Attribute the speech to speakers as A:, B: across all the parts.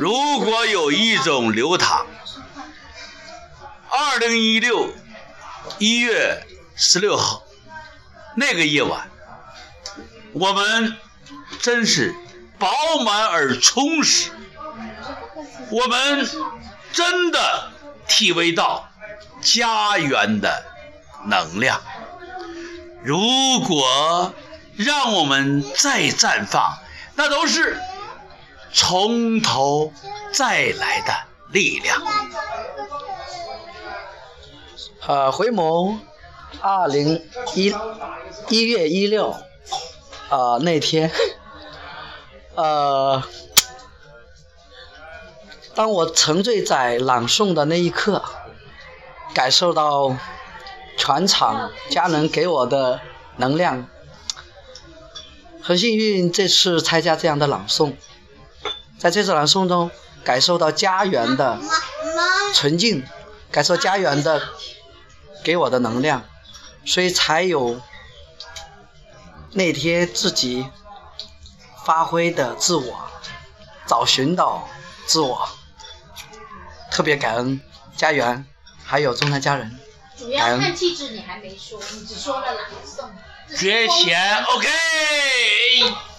A: 如果有一种流淌，二零一六一月十六号那个夜晚，我们真是饱满而充实，我们真的体味到家园的能量。如果让我们再绽放，那都是从头再来的力量。
B: 呃，回眸二零一一月一六，呃那天，呃，当我沉醉在朗诵的那一刻，感受到全场家人给我的能量，很幸运这次参加这样的朗诵，在这次朗诵中感受到家园的纯净，感受家园的。给我的能量，所以才有那天自己发挥的自我，找寻到自我，特别感恩家园，还有中南家人。
C: 主要看气质，你还没说，你只说了朗诵。
A: 缺钱，OK。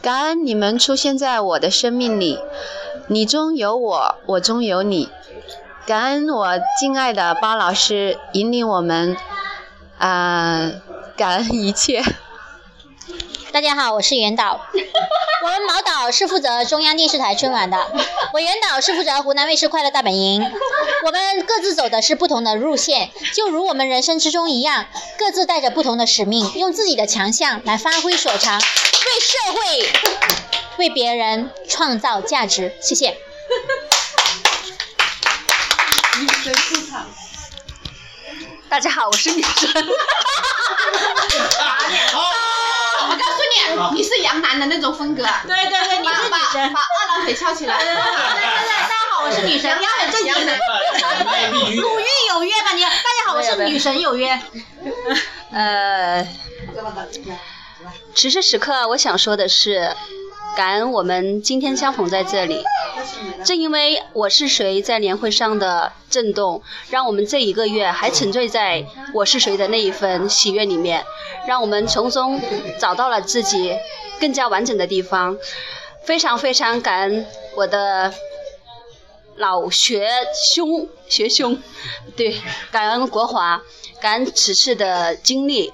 D: 感恩你们出现在我的生命里，你中有我，我中有你。感恩我敬爱的包老师引领我们，啊，感恩一切。
E: 大家好，我是袁导。我们毛导是负责中央电视台春晚的，我袁导是负责湖南卫视快乐大本营。我们各自走的是不同的路线，就如我们人生之中一样，各自带着不同的使命，用自己的强项来发挥所长，为社会、为别人创造价值。谢谢。
D: 大家好，我是女神。
C: 我告诉你，你是杨楠的那种风格。
E: 对对对，你是女神，
C: 把二郎腿翘起来。对对对，大家好，我是女神，你要很正经的。鲁豫有约吧你？大家好，我是女神有约。
D: 呃，此时此刻，我想说的是。感恩我们今天相逢在这里，正因为我是谁在年会上的震动，让我们这一个月还沉醉在我是谁的那一份喜悦里面，让我们从中找到了自己更加完整的地方。非常非常感恩我的老学兄学兄，对，感恩国华，感恩此次的经历。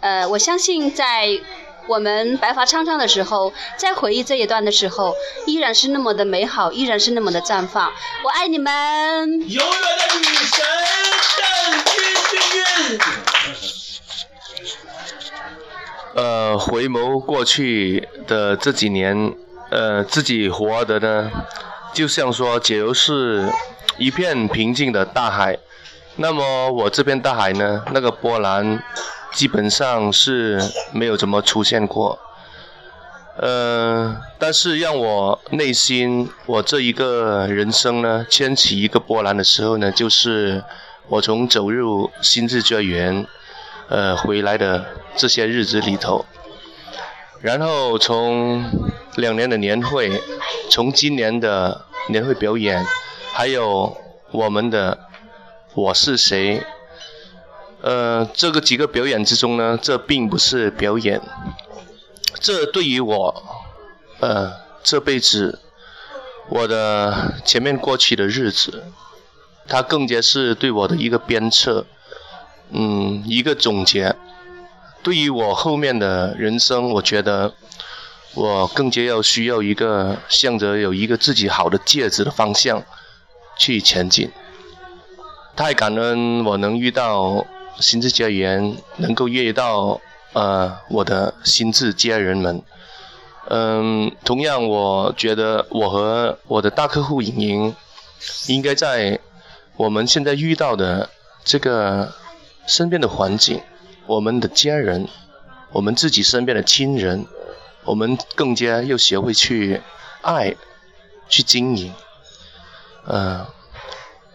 D: 呃，我相信在。我们白发苍苍的时候，在回忆这一段的时候，依然是那么的美好，依然是那么的绽放。我爱你们，永
A: 远的女神邓君君。
F: 呃，回眸过去的这几年，呃，自己活的呢，就像说，假如是一片平静的大海，那么我这片大海呢，那个波澜。基本上是没有怎么出现过，呃，但是让我内心，我这一个人生呢，掀起一个波澜的时候呢，就是我从走入心智家园，呃，回来的这些日子里头，然后从两年的年会，从今年的年会表演，还有我们的我是谁。呃，这个几个表演之中呢，这并不是表演，这对于我，呃，这辈子，我的前面过去的日子，它更加是对我的一个鞭策，嗯，一个总结。对于我后面的人生，我觉得我更加要需要一个向着有一个自己好的戒指的方向去前进。太感恩我能遇到。心智家园能够遇到呃我的心智家人们，嗯，同样我觉得我和我的大客户莹莹，应该在我们现在遇到的这个身边的环境，我们的家人，我们自己身边的亲人，我们更加要学会去爱，去经营，嗯，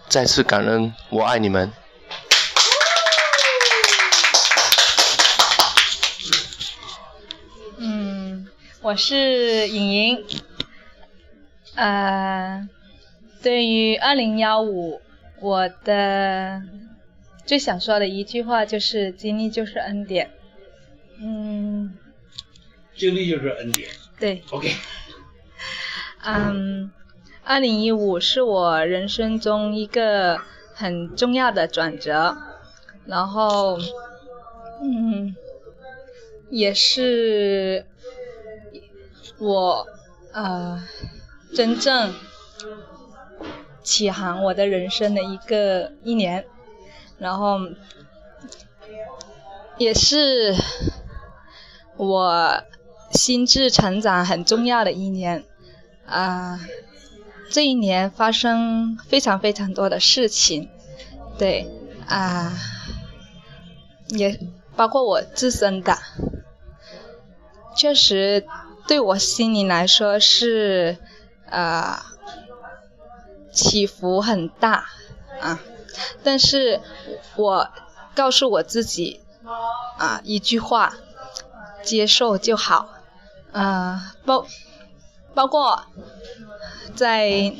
F: 再次感恩，我爱你们。
G: 我是颖颖。呃，对于二零幺五，我的最想说的一句话就是：经历就是恩典。嗯，
A: 经历就是恩典。
G: 对。
A: OK。
G: 嗯，二零一五是我人生中一个很重要的转折，然后，嗯，也是我呃真正起航我的人生的一个一年，然后也是我心智成长很重要的一年。啊，这一年发生非常非常多的事情，对啊，也包括我自身的，确实对我心里来说是啊起伏很大啊，但是我告诉我自己啊一句话，接受就好，啊包。包括在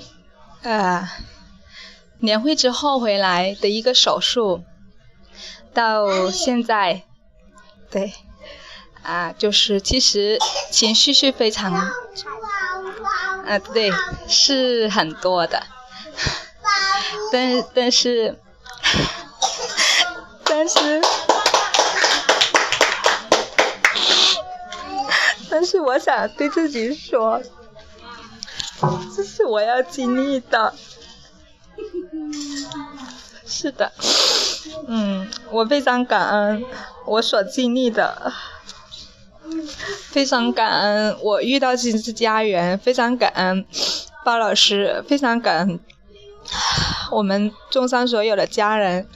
G: 呃年会之后回来的一个手术，到现在，对，啊，就是其实情绪是非常，啊，对，是很多的，但但是，但是。但是我想对自己说，这是我要经历的。是的，嗯，我非常感恩我所经历的，非常感恩我遇到金枝家园，非常感恩包老师，非常感恩我们中山所有的家人。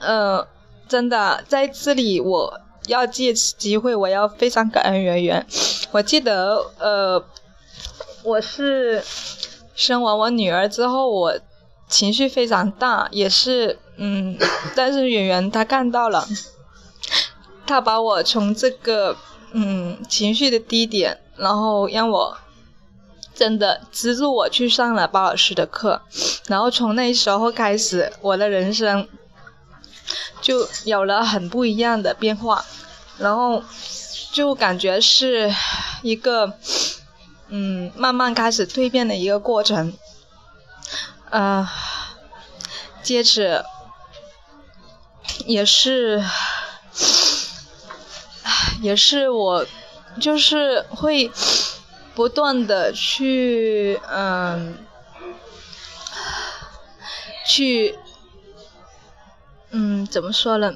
G: 呃，真的在这里我。要借此机会，我要非常感恩圆圆。我记得，呃，我是生完我女儿之后，我情绪非常大，也是，嗯，但是圆圆她看到了，他把我从这个，嗯，情绪的低点，然后让我真的资助我去上了包老师的课，然后从那时候开始，我的人生。就有了很不一样的变化，然后就感觉是一个嗯慢慢开始蜕变的一个过程，呃，接着也是也是我就是会不断的去嗯去。嗯，怎么说呢？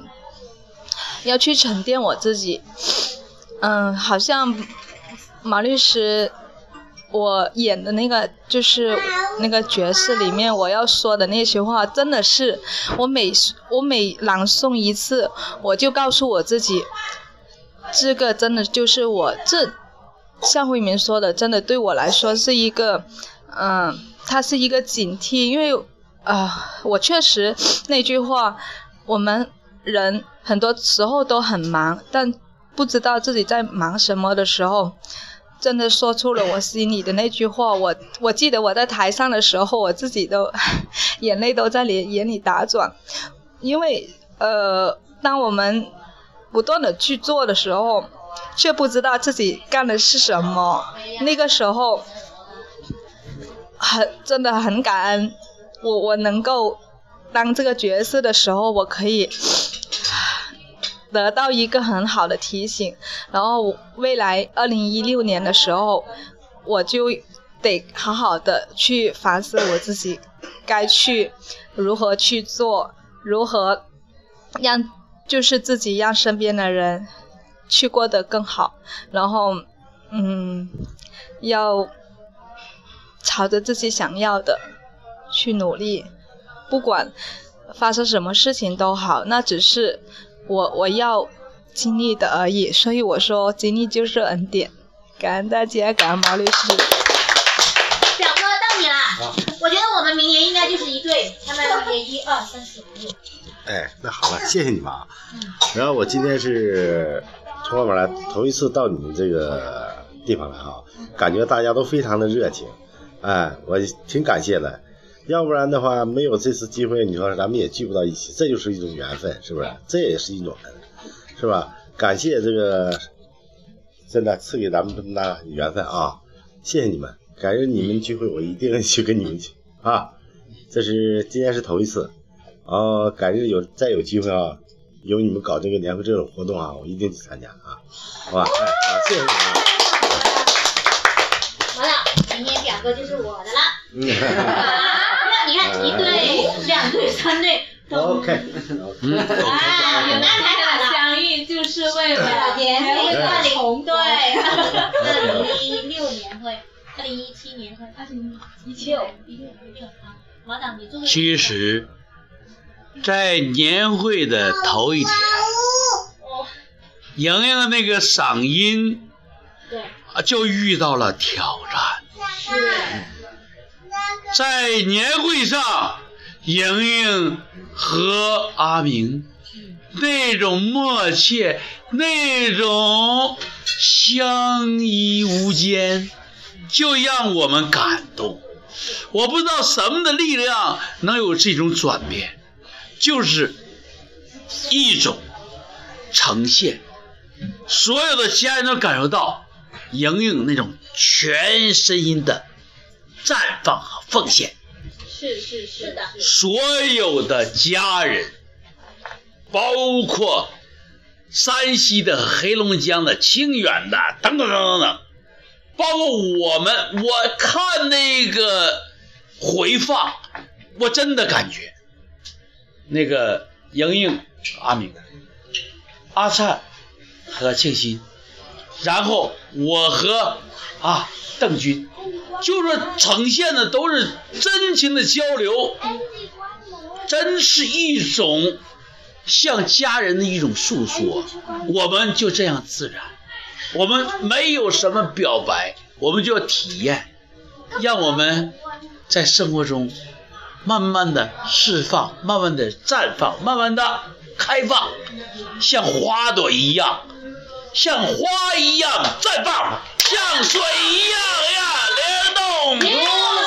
G: 要去沉淀我自己。嗯，好像马律师，我演的那个就是那个角色里面，我要说的那些话，真的是我每我每朗诵一次，我就告诉我自己，这个真的就是我这像慧明说的，真的对我来说是一个，嗯，它是一个警惕，因为啊、我确实那句话。我们人很多时候都很忙，但不知道自己在忙什么的时候，真的说出了我心里的那句话。我我记得我在台上的时候，我自己都 眼泪都在眼眼里打转，因为呃，当我们不断的去做的时候，却不知道自己干的是什么。那个时候，很真的很感恩，我我能够。当这个角色的时候，我可以得到一个很好的提醒，然后未来二零一六年的时候，我就得好好的去反思我自己，该去如何去做，如何让就是自己让身边的人去过得更好，然后嗯，要朝着自己想要的去努力。不管发生什么事情都好，那只是我我要经历的而已。所以我说，经历就是恩典。感恩大家，感恩毛律师。
C: 表哥到你了，我觉得我们明年应该就是一对，他们也一二三四五六。
H: 哎，那好了，谢谢你们啊。然后我今天是从外面来，头一次到你们这个地方来啊，感觉大家都非常的热情，哎，我挺感谢的。要不然的话，没有这次机会，你说咱们也聚不到一起，这就是一种缘分，是不是？这也是一种，是吧？感谢这个，真的赐给咱们这么大缘分啊！谢谢你们，感谢你们聚会，我一定去跟你们去啊！这是今天是头一次，哦，改日有再有机会啊，有你们搞这个年会这种活动啊，我一定去参加啊，好吧？哎，好，谢谢你们啊。
E: 好了，明天表哥就是我的了。
H: 嗯
E: 你看一对、两对、三对
H: ，，OK，
E: 啊，有安排好了。
C: 相遇就是为了
E: 年会
C: 二零
E: 重对，二零一六年会，二零一七年会，二零一七六一六一六啊，马导你做个
A: 其实，在年会的头一天，莹莹的那个嗓音
E: 对
A: 啊就遇到了挑战。在年会上，莹莹和阿明那种默契，那种相依无间，就让我们感动。我不知道什么的力量能有这种转变，就是一种呈现，所有的家人都感受到莹莹那种全身心的绽放和奉献。
E: 是是是的，
A: 所有的家人，包括山西的、黑龙江的、清远的等等等等等，包括我们，我看那个回放，我真的感觉，那个莹莹、阿明、阿灿和庆新，然后我和啊邓军，就是呈现的都是真情的交流，真是一种向家人的一种诉说。我们就这样自然，我们没有什么表白，我们就要体验，让我们在生活中慢慢的释放，慢慢的绽放，慢慢的开放，像花朵一样，像花一样绽放，像水一样呀流动。